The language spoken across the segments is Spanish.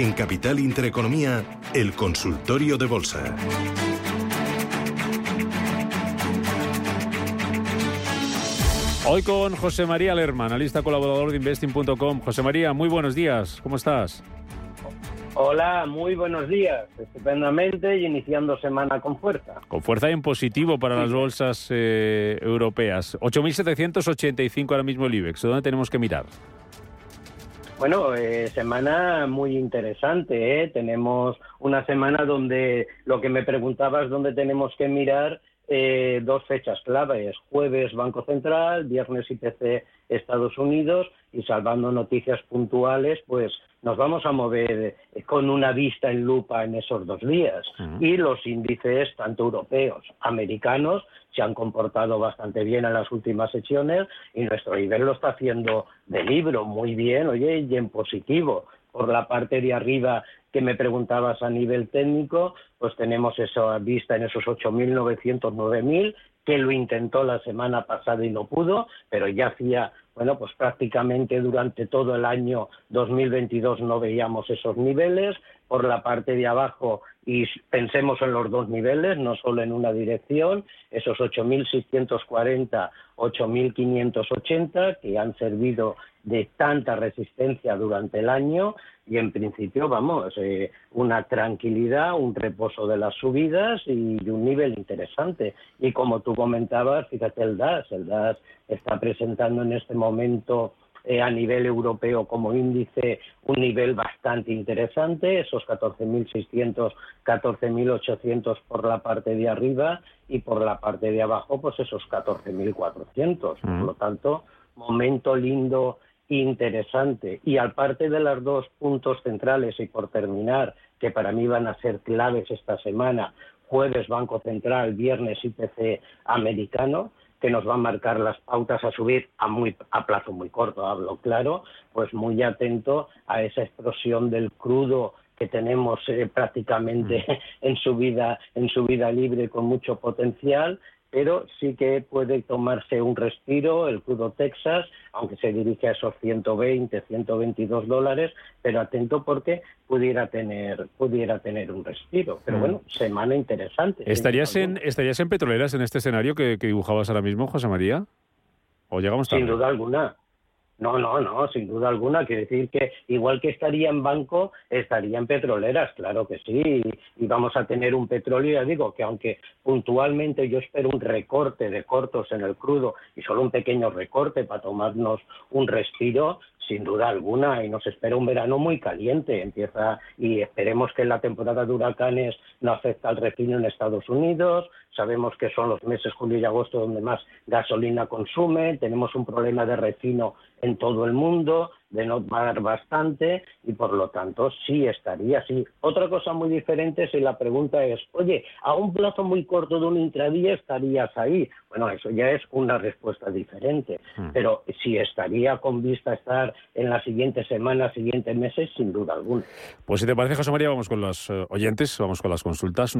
En Capital Intereconomía, el consultorio de bolsa. Hoy con José María Lerma, analista colaborador de investing.com. José María, muy buenos días. ¿Cómo estás? Hola, muy buenos días. Estupendamente y iniciando semana con fuerza. Con fuerza y en positivo para las bolsas eh, europeas. 8.785 ahora mismo el IBEX. ¿Dónde tenemos que mirar? Bueno, eh, semana muy interesante. ¿eh? Tenemos una semana donde lo que me preguntabas, dónde tenemos que mirar, eh, dos fechas claves. Jueves Banco Central, viernes IPC Estados Unidos y salvando noticias puntuales, pues nos vamos a mover con una vista en lupa en esos dos días. Y los índices, tanto europeos, americanos, se han comportado bastante bien en las últimas sesiones y nuestro nivel lo está haciendo de libro muy bien, oye, y en positivo. Por la parte de arriba que me preguntabas a nivel técnico, pues tenemos esa vista en esos 8.900, 9.000, que lo intentó la semana pasada y no pudo, pero ya hacía bueno, pues prácticamente durante todo el año 2022 no veíamos esos niveles. Por la parte de abajo, y pensemos en los dos niveles, no solo en una dirección, esos 8.640, 8.580, que han servido de tanta resistencia durante el año y en principio, vamos, eh, una tranquilidad, un reposo de las subidas y un nivel interesante. Y como tú comentabas, fíjate el DAS, el DAS está presentando en este momento eh, a nivel europeo como índice un nivel bastante interesante, esos 14.600, 14.800 por la parte de arriba y por la parte de abajo pues esos 14.400. Por lo tanto, momento lindo interesante. Y al parte de los dos puntos centrales, y por terminar, que para mí van a ser claves esta semana, jueves Banco Central, viernes IPC americano, que nos va a marcar las pautas a subir a, muy, a plazo muy corto, hablo claro, pues muy atento a esa explosión del crudo que tenemos eh, prácticamente mm. en su vida en su vida libre con mucho potencial pero sí que puede tomarse un respiro el crudo Texas, aunque se dirige a esos 120, 122 dólares, pero atento porque pudiera tener, pudiera tener un respiro. Pero mm. bueno, semana interesante. ¿Estarías en, ¿Estarías en petroleras en este escenario que, que, dibujabas ahora mismo, José María? ¿O llegamos tarde? Sin duda alguna. No, no, no, sin duda alguna. Quiere decir que igual que estaría en banco, estaría en petroleras, claro que sí. Y vamos a tener un petróleo, ya digo, que aunque puntualmente yo espero un recorte de cortos en el crudo y solo un pequeño recorte para tomarnos un respiro, sin duda alguna, y nos espera un verano muy caliente. Empieza y esperemos que la temporada de huracanes no afecte al refino en Estados Unidos. Sabemos que son los meses julio y agosto donde más gasolina consume. Tenemos un problema de refino en todo el mundo de no pagar bastante y por lo tanto sí estaría así. Otra cosa muy diferente si la pregunta es, oye, a un plazo muy corto de un intradía estarías ahí. Bueno, eso ya es una respuesta diferente, hmm. pero si estaría con vista a estar en las siguientes semanas, siguientes meses, sin duda alguna. Pues si te parece, José María, vamos con los eh, oyentes, vamos con las consultas.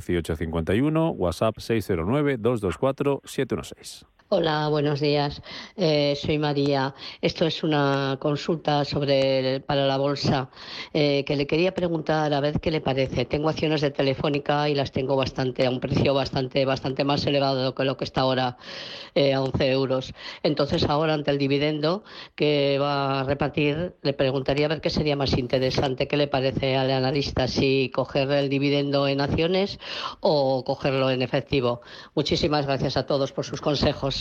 915331851, WhatsApp 609224716. Hola, buenos días. Eh, soy María. Esto es una consulta sobre para la bolsa eh, que le quería preguntar a ver qué le parece. Tengo acciones de Telefónica y las tengo bastante a un precio bastante bastante más elevado que lo que está ahora eh, a 11 euros. Entonces ahora ante el dividendo que va a repartir le preguntaría a ver qué sería más interesante. ¿Qué le parece al analista si coger el dividendo en acciones o cogerlo en efectivo? Muchísimas gracias a todos por sus consejos.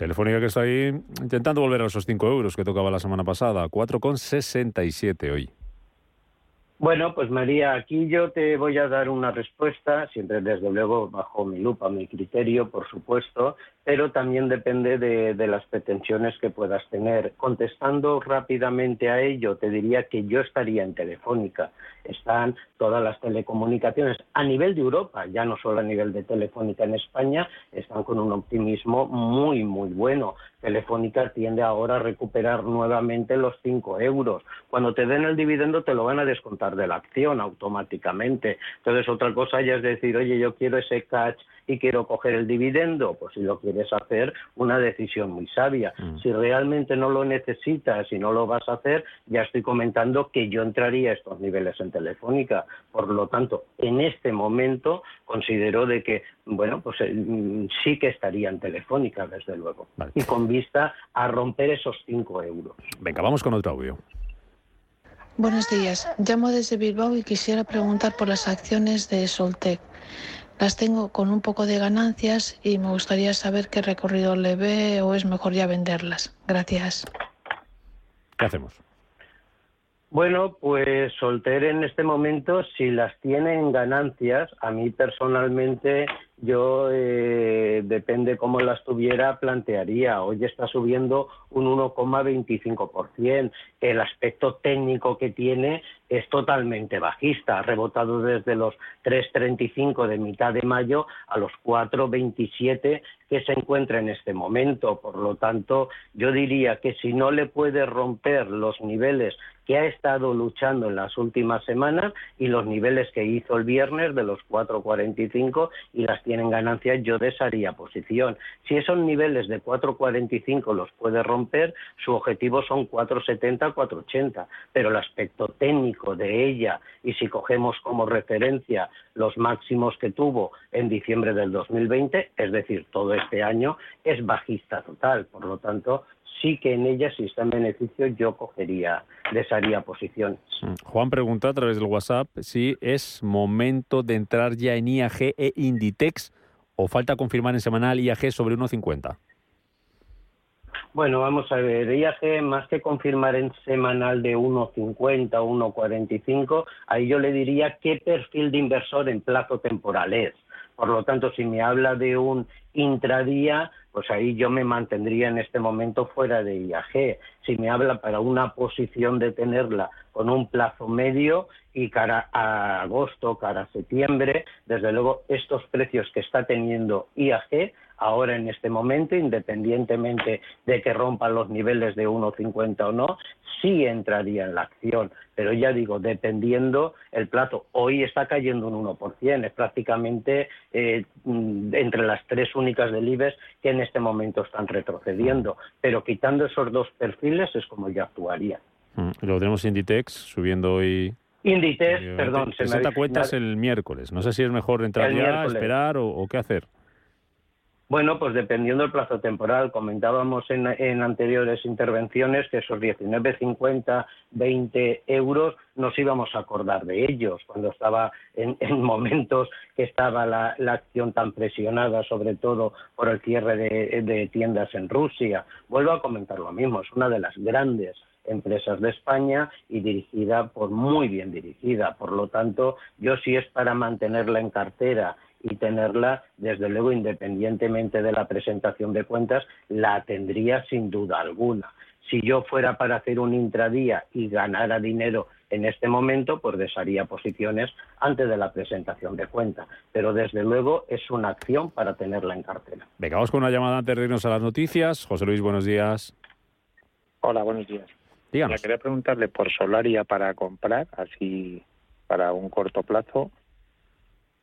Telefónica que está ahí intentando volver a esos 5 euros que tocaba la semana pasada, 4,67 hoy. Bueno, pues María, aquí yo te voy a dar una respuesta, siempre desde luego bajo mi lupa, mi criterio, por supuesto, pero también depende de, de, las pretensiones que puedas tener. Contestando rápidamente a ello, te diría que yo estaría en Telefónica. Están todas las telecomunicaciones a nivel de Europa, ya no solo a nivel de Telefónica en España, están con un optimismo muy, muy bueno. Telefónica tiende ahora a recuperar nuevamente los 5 euros. Cuando te den el dividendo te lo van a descontar de la acción automáticamente. Entonces, otra cosa ya es decir, oye, yo quiero ese catch y quiero coger el dividendo, pues si lo quieres hacer, una decisión muy sabia. Mm. Si realmente no lo necesitas y no lo vas a hacer, ya estoy comentando que yo entraría a estos niveles en Telefónica. Por lo tanto, en este momento considero de que, bueno, pues eh, mm, sí que estaría en Telefónica, desde luego. Y con vista a romper esos 5 euros. Venga, vamos con otro audio. Buenos días. Llamo desde Bilbao y quisiera preguntar por las acciones de Soltec. Las tengo con un poco de ganancias y me gustaría saber qué recorrido le ve o es mejor ya venderlas. Gracias. ¿Qué hacemos? Bueno, pues Solter en este momento, si las tiene en ganancias, a mí personalmente yo, eh, depende cómo las tuviera, plantearía. Hoy está subiendo un 1,25%. El aspecto técnico que tiene es totalmente bajista. Ha rebotado desde los 3,35 de mitad de mayo a los 4,27 que se encuentra en este momento. Por lo tanto, yo diría que si no le puede romper los niveles que ha estado luchando en las últimas semanas y los niveles que hizo el viernes de los 4,45 y las tienen ganancias, yo desharía posición. Si esos niveles de 4,45 los puede romper, su objetivo son 4,70, 4,80, pero el aspecto técnico de ella y si cogemos como referencia los máximos que tuvo en diciembre del 2020, es decir, todo este año, es bajista total. Por lo tanto, sí que en ella, si está en beneficio, yo cogería, desharía posiciones. Mm. Juan pregunta a través del WhatsApp si es momento de entrar ya en IAG e Inditex o falta confirmar en semanal IAG sobre 1,50. Bueno, vamos a ver, IAG más que confirmar en semanal de 1,50 o 1,45, ahí yo le diría qué perfil de inversor en plazo temporal es. Por lo tanto, si me habla de un intradía, pues ahí yo me mantendría en este momento fuera de IAG. Si me habla para una posición de tenerla con un plazo medio y cara a agosto, cara a septiembre, desde luego estos precios que está teniendo IAG ahora en este momento, independientemente de que rompan los niveles de 1,50 o no, sí entraría en la acción. Pero ya digo, dependiendo el plazo. Hoy está cayendo un 1%, es prácticamente eh, entre las tres únicas del IBEX que en este momento están retrocediendo. Pero quitando esos dos perfiles es como yo actuaría. Mm, lo tenemos Inditex subiendo hoy Inditex, perdón. Se presenta cuentas el miércoles. No sé si es mejor entrar ya, esperar o, qué hacer. Bueno, pues dependiendo del plazo temporal, comentábamos en, anteriores intervenciones que esos 19,50, 20 euros nos íbamos a acordar de ellos cuando estaba en, momentos que estaba la, acción tan presionada, sobre todo por el cierre de, tiendas en Rusia. Vuelvo a comentar lo mismo, es una de las grandes empresas de España y dirigida por muy bien dirigida. Por lo tanto, yo sí es para mantenerla en cartera y tenerla, desde luego, independientemente de la presentación de cuentas, la tendría sin duda alguna. Si yo fuera para hacer un intradía y ganara dinero en este momento, pues desharía posiciones antes de la presentación de cuenta. Pero desde luego es una acción para tenerla en cartera. Venga, vamos con una llamada antes de irnos a las noticias. José Luis, buenos días. Hola, buenos días. Díganos. quería preguntarle por Solaria para comprar, así para un corto plazo,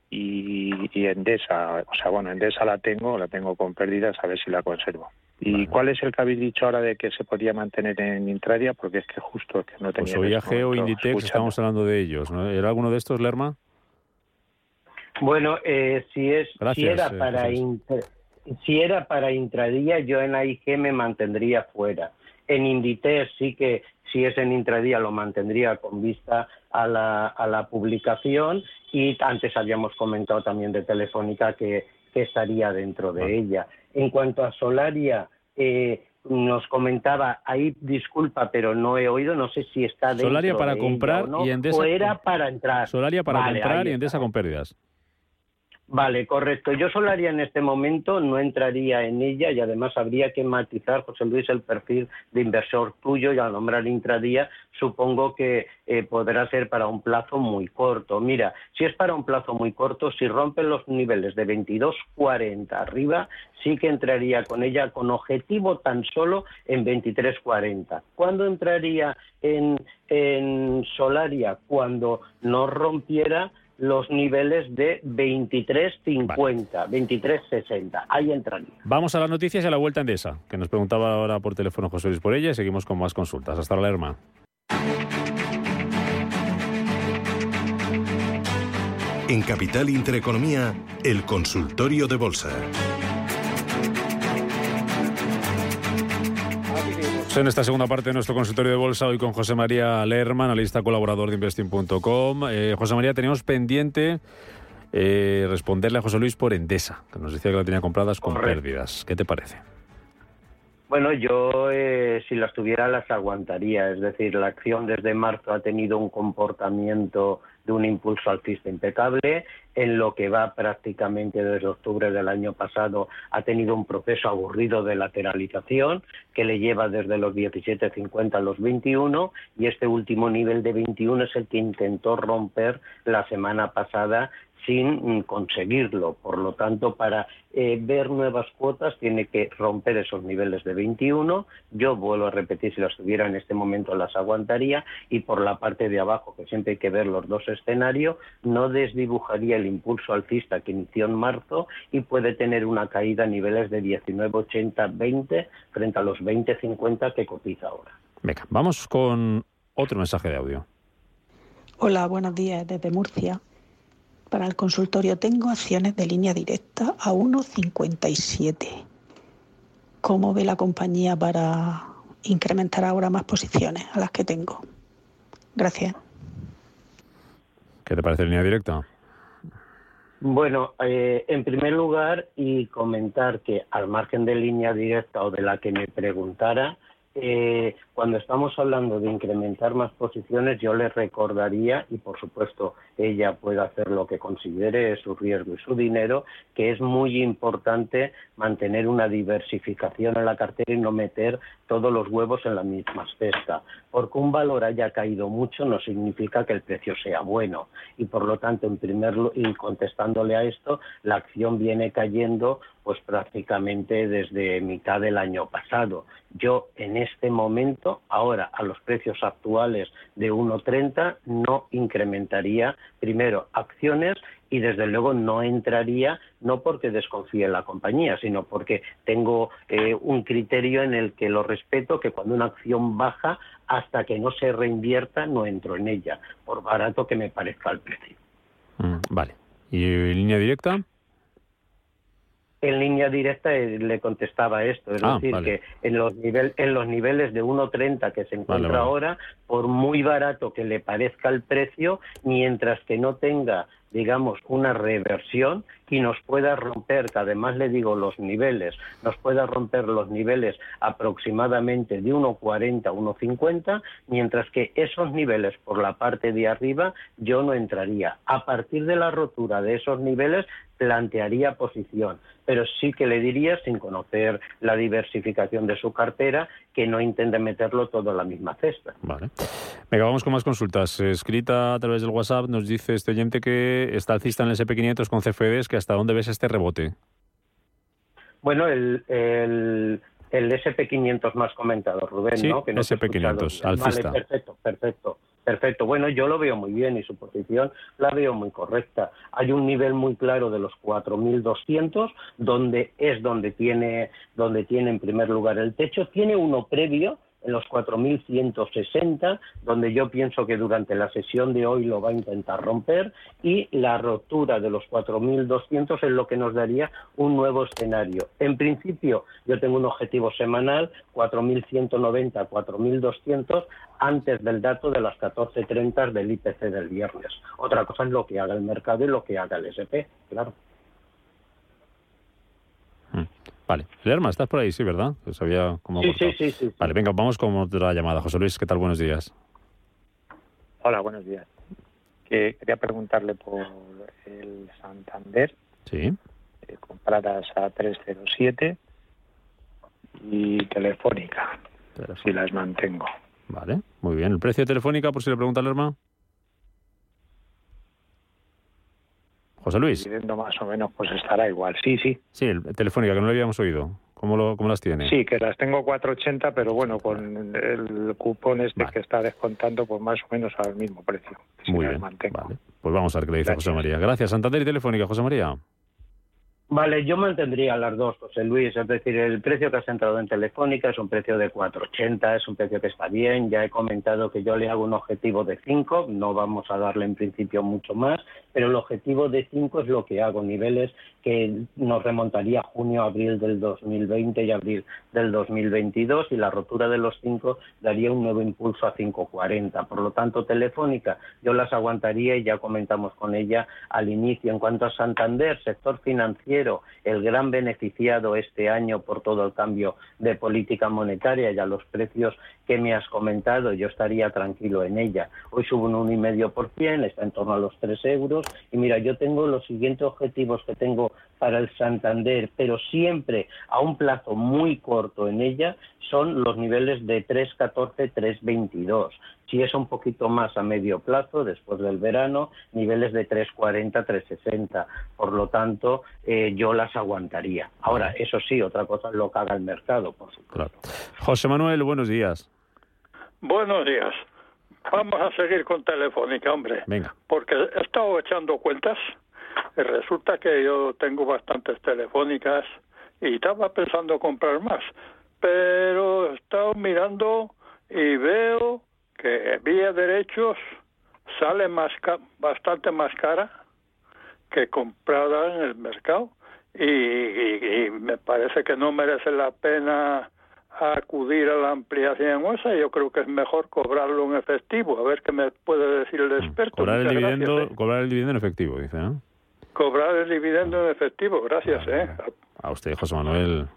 y, y Endesa, o sea, bueno, Endesa la tengo, la tengo con pérdidas, a ver si la conservo. ¿Y cuál es el que habéis dicho ahora de que se podía mantener en Intradia? Porque es que justo que no tenía... Pues IAG o Inditex, estamos hablando de ellos, ¿no? ¿Era alguno de estos, Lerma? Bueno, eh, si, es, si, era eh, para si era para intradía, yo en AIG me mantendría fuera. En Inditex sí que si es en intradía lo mantendría con vista a la, a la publicación y antes habíamos comentado también de Telefónica que, estaría dentro de ella. En cuanto a Solaria, eh, nos comentaba, ahí disculpa, pero no he oído, no sé si está dentro Solaria para comprar o y Endesa... O era para entrar. Solaria para comprar y Endesa con pérdidas. Vale, correcto. Yo solo haría en este momento, no entraría en ella y además habría que matizar, José Luis, el perfil de inversor tuyo y al nombrar intradía supongo que eh, podrá ser para un plazo muy corto. Mira, si es para un plazo muy corto, si rompen los niveles de 22.40 arriba, sí que entraría con ella con objetivo tan solo en 23.40. ¿Cuándo entraría en, en Solaria? Cuando no rompiera los niveles de 23.50, 23.60. Ahí entraría. Vamos a las noticias y a la vuelta en esa, que nos preguntaba ahora por teléfono José Luis por ella y seguimos con más consultas. Hasta la hermana. En Capital Intereconomía, el consultorio de bolsa. En esta segunda parte de nuestro consultorio de bolsa, hoy con José María Lerma, analista colaborador de Investing.com. Eh, José María, teníamos pendiente eh, responderle a José Luis por Endesa, que nos decía que la tenía compradas con pérdidas. ¿Qué te parece? Bueno, yo eh, si las tuviera las aguantaría. Es decir, la acción desde marzo ha tenido un comportamiento de un impulso alcista impecable. En lo que va prácticamente desde octubre del año pasado ha tenido un proceso aburrido de lateralización que le lleva desde los 17.50 a los 21 y este último nivel de 21 es el que intentó romper la semana pasada sin conseguirlo. Por lo tanto, para eh, ver nuevas cuotas tiene que romper esos niveles de 21. Yo vuelvo a repetir, si las tuviera en este momento las aguantaría y por la parte de abajo, que siempre hay que ver los dos escenarios, no desdibujaría el impulso alcista que inició en marzo y puede tener una caída a niveles de 19,80-20 frente a los 20,50 que cotiza ahora. Venga, vamos con otro mensaje de audio. Hola, buenos días desde Murcia. Para el consultorio tengo acciones de línea directa a 1,57. ¿Cómo ve la compañía para incrementar ahora más posiciones a las que tengo? Gracias. ¿Qué te parece línea directa? Bueno, eh, en primer lugar, y comentar que al margen de línea directa o de la que me preguntara, eh, cuando estamos hablando de incrementar más posiciones, yo le recordaría, y por supuesto ella puede hacer lo que considere su riesgo y su dinero, que es muy importante mantener una diversificación en la cartera y no meter todos los huevos en la misma cesta. Porque un valor haya caído mucho no significa que el precio sea bueno. Y por lo tanto, en primer y contestándole a esto, la acción viene cayendo pues prácticamente desde mitad del año pasado. Yo en este momento, ahora a los precios actuales de 1.30, no incrementaría primero acciones y desde luego no entraría no porque desconfíe en la compañía, sino porque tengo eh, un criterio en el que lo respeto, que cuando una acción baja, hasta que no se reinvierta, no entro en ella, por barato que me parezca el precio. Mm, vale. ¿Y línea directa? En línea directa eh, le contestaba esto, es ah, decir, que en los, nivel, en los niveles de 1,30 que se encuentra ahora, por muy barato que le parezca el precio, mientras que no tenga digamos, una reversión y nos pueda romper, que además le digo los niveles, nos pueda romper los niveles aproximadamente de 1,40 a 1,50, mientras que esos niveles por la parte de arriba yo no entraría. A partir de la rotura de esos niveles plantearía posición, pero sí que le diría, sin conocer la diversificación de su cartera, que no intente meterlo todo en la misma cesta. Vale. Venga, vamos con más consultas. Escrita a través del WhatsApp nos dice este oyente que está alcista en el SP500 con CFDs, que hasta dónde ves este rebote. Bueno, el, el, el SP500 más comentado, Rubén, sí, ¿no? Que no SP500, alcista. Vale, perfecto, perfecto. Perfecto, bueno, yo lo veo muy bien y su posición la veo muy correcta. Hay un nivel muy claro de los 4.200, donde es donde tiene, donde tiene en primer lugar el techo. Tiene uno previo, en los 4.160, donde yo pienso que durante la sesión de hoy lo va a intentar romper, y la rotura de los 4.200 es lo que nos daría un nuevo escenario. En principio, yo tengo un objetivo semanal, 4.190, 4.200, antes del dato de las 14.30 del IPC del viernes. Otra cosa es lo que haga el mercado y lo que haga el SP, claro. Vale. Lerma, estás por ahí, sí, ¿verdad? Pues había como sí, sí, sí, Vale, venga, vamos con otra llamada. José Luis, ¿qué tal? Buenos días. Hola, buenos días. quería preguntarle por el Santander. Sí. eh, compradas a 307 y Telefónica, si las mantengo. Vale, muy bien. ¿El precio de Telefónica, por si le pregunta al José Luis. Dividendo más o menos pues estará igual. Sí, sí. Sí, el Telefónica, que no lo habíamos oído. ¿Cómo, lo, cómo las tiene? Sí, que las tengo 480, pero bueno, con el cupón este Vale. que está descontando, pues más o menos al mismo precio. Si Muy bien. mantengo. Vale. Pues vamos a ver qué le dice Gracias. José María. Gracias. Santander y Telefónica, José María. Vale, yo mantendría las dos, José Luis. Es decir, el precio que has entrado en Telefónica es un precio de 4,80, es un precio que está bien. Ya he comentado que yo le hago un objetivo de 5, no vamos a darle en principio mucho más, pero el objetivo de 5 es lo que hago, niveles que nos remontaría junio, abril del 2020 y abril del 2022 y la rotura de los 5 daría un nuevo impulso a 5,40. Por lo tanto, Telefónica yo las aguantaría y ya comentamos con ella al inicio. En cuanto a Santander, sector financiero, el gran beneficiado este año por todo el cambio de política monetaria y a los precios que me has comentado, yo estaría tranquilo en ella. Hoy sube un 1,5%, está en torno a los 3 euros. Y mira, yo tengo los siguientes objetivos que tengo para el Santander, pero siempre a un plazo muy corto en ella, son los niveles de 3,14, 3,22. Si es un poquito más a medio plazo, después del verano, niveles de 3,40, 3,60. Por lo tanto, eh, yo las aguantaría. Ahora, eso sí, otra cosa es lo que haga el mercado, por supuesto. Claro. José Manuel, buenos días. Buenos días. Vamos a seguir con Telefónica, hombre. Venga. Porque he estado echando cuentas y resulta que yo tengo bastantes telefónicas y estaba pensando comprar más. Pero he estado mirando y veo que vía derechos sale más ca- bastante más cara que comprada en el mercado y, y- y me parece que no merece la pena acudir a la ampliación esa yo creo que es mejor cobrarlo en efectivo a ver qué me puede decir el experto. Cobrar el, dividendo, gracias, ¿eh? cobrar el dividendo en efectivo, dice, ¿no? cobrar el dividendo en efectivo gracias eh A usted, José Manuel.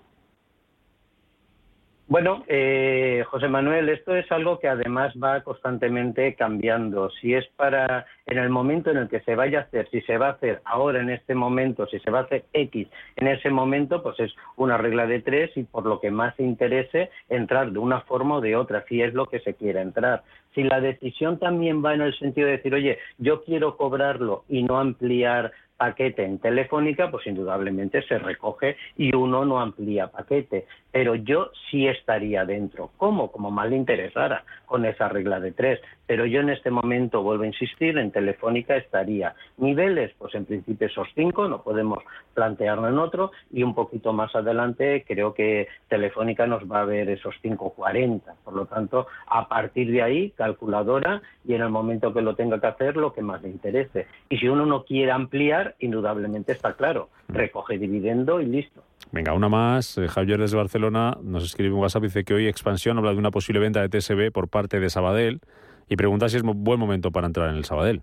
Bueno, eh, José Manuel, esto es algo que además va constantemente cambiando. Si es para en el momento en el que se vaya a hacer, si se va a hacer ahora en este momento, si se va a hacer X en ese momento, pues es una regla de tres y por lo que más interese entrar de una forma o de otra, si es lo que se quiere entrar. Si la decisión también va en el sentido de decir, oye, yo quiero cobrarlo y no ampliar paquete en Telefónica, pues indudablemente se recoge y uno no amplía paquete. Pero yo sí estaría dentro. ¿Cómo? Como más le interesara con esa regla de tres. Pero yo en este momento, vuelvo a insistir, en Telefónica estaría. Niveles, pues en principio esos cinco, no podemos plantearlo en otro. Y un poquito más adelante creo que Telefónica nos va a ver esos 5.40. Por lo tanto, a partir de ahí, calculadora y en el momento que lo tenga que hacer, lo que más le interese. Y si uno no quiere ampliar, indudablemente está claro, recoge dividendo y listo. Venga, una más. Eh, Javier desde Barcelona nos escribe un WhatsApp y dice que hoy Expansión habla de una posible venta de TSB por parte de Sabadell y pregunta si es mo- buen momento para entrar en el Sabadell.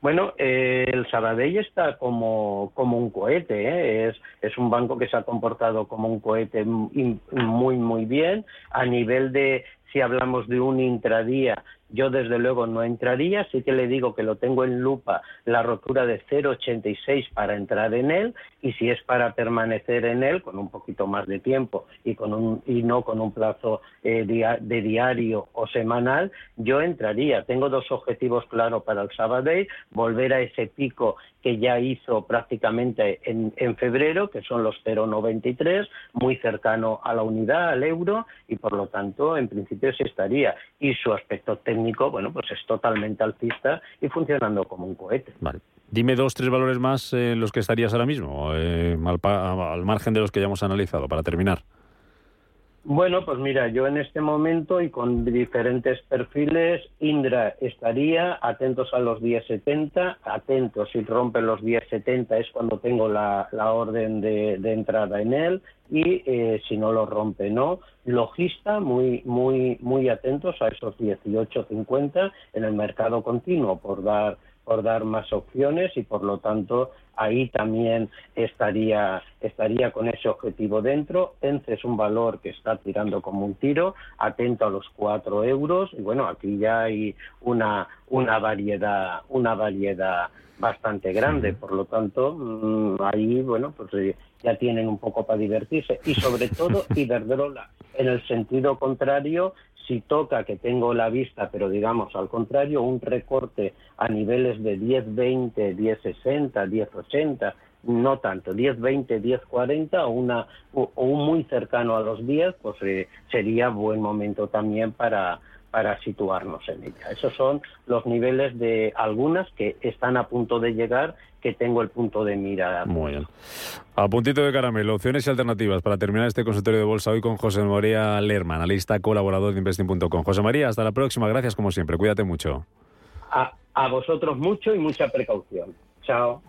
Bueno, eh, el Sabadell está como, como un cohete, ¿eh? es, es un banco que se ha comportado como un cohete muy, muy bien. A nivel de, si hablamos de un intradía, yo desde luego no entraría, sí que le digo que lo tengo en lupa la rotura de 0,86 para entrar en él y si es para permanecer en él con un poquito más de tiempo y, con un, y no con un plazo eh, de diario o semanal, yo entraría. Tengo dos objetivos claros para el Sabadell, volver a ese pico que ya hizo prácticamente en, en febrero, que son los 0,93, muy cercano a la unidad, al euro, y por lo tanto, en principio sí estaría. Y su aspecto técnico, bueno, pues es totalmente alcista y funcionando como un cohete. Dime dos, tres valores más en los que estarías ahora mismo, eh, al, al margen de los que ya hemos analizado, para terminar. Bueno, pues mira, yo en este momento y con diferentes perfiles, Indra estaría atentos a los 10.70, atentos si rompe los 10.70 es cuando tengo la, la orden de, de entrada en él y eh, si no lo rompe no. Logista, muy, muy, muy atentos a esos 18.50 en el mercado continuo por dar por dar más opciones y por lo tanto ahí también estaría, estaría con ese objetivo dentro. ENCE es un valor que está tirando como un tiro, atento a los cuatro euros, y bueno, aquí ya hay una, una variedad, una variedad bastante grande, por lo tanto, mm, ahí, bueno, pues eh, ya tienen un poco para divertirse. Y sobre todo, Iberdrola, en el sentido contrario, si toca que tengo la vista, pero digamos al contrario, un recorte a niveles de 10-20, 10-60, 10-80, no tanto, 10-20, 10-40 o, una, o, un muy cercano a los 10, pues eh, sería buen momento también para, para situarnos en ella. Esos son los niveles de algunas que están a punto de llegar que tengo el punto de mira. Muy bien. A puntito de caramelo, opciones y alternativas para terminar este consultorio de bolsa hoy con José María Lerman, analista colaborador de Investing.com. José María, hasta la próxima. Gracias como siempre. Cuídate mucho. A, a vosotros mucho y mucha precaución. Chao.